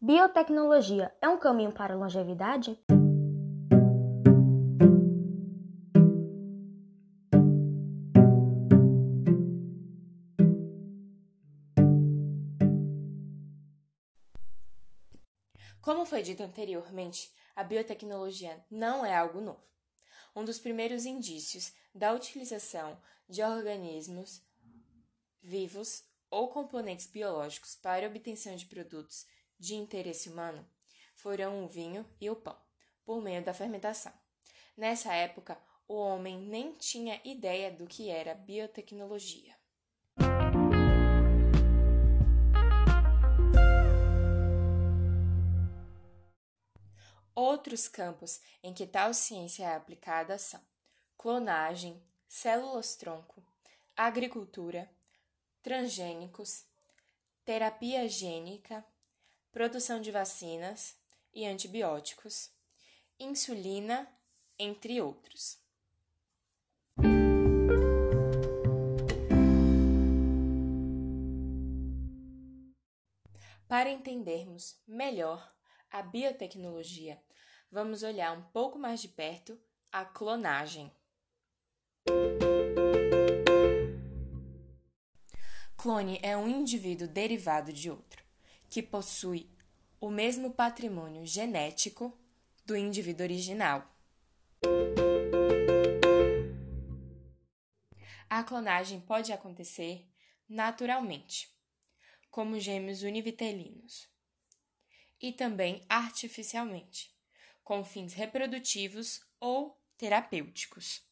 Biotecnologia é um caminho para a longevidade? Como foi dito anteriormente, a biotecnologia não é algo novo. Um dos primeiros indícios da utilização de organismos vivos ou componentes biológicos para obtenção de produtos de interesse humano foram o vinho e o pão, por meio da fermentação. Nessa época, o homem nem tinha ideia do que era biotecnologia. Outros campos em que tal ciência é aplicada são clonagem, células-tronco, agricultura, transgênicos, terapia gênica, produção de vacinas e antibióticos, insulina, entre outros. Para entendermos melhor a biotecnologia, vamos olhar um pouco mais de perto a clonagem. Clone é um indivíduo derivado de outro, que possui o mesmo patrimônio genético do indivíduo original. A clonagem pode acontecer naturalmente, como gêmeos univitelinos, e também artificialmente, com fins reprodutivos ou terapêuticos.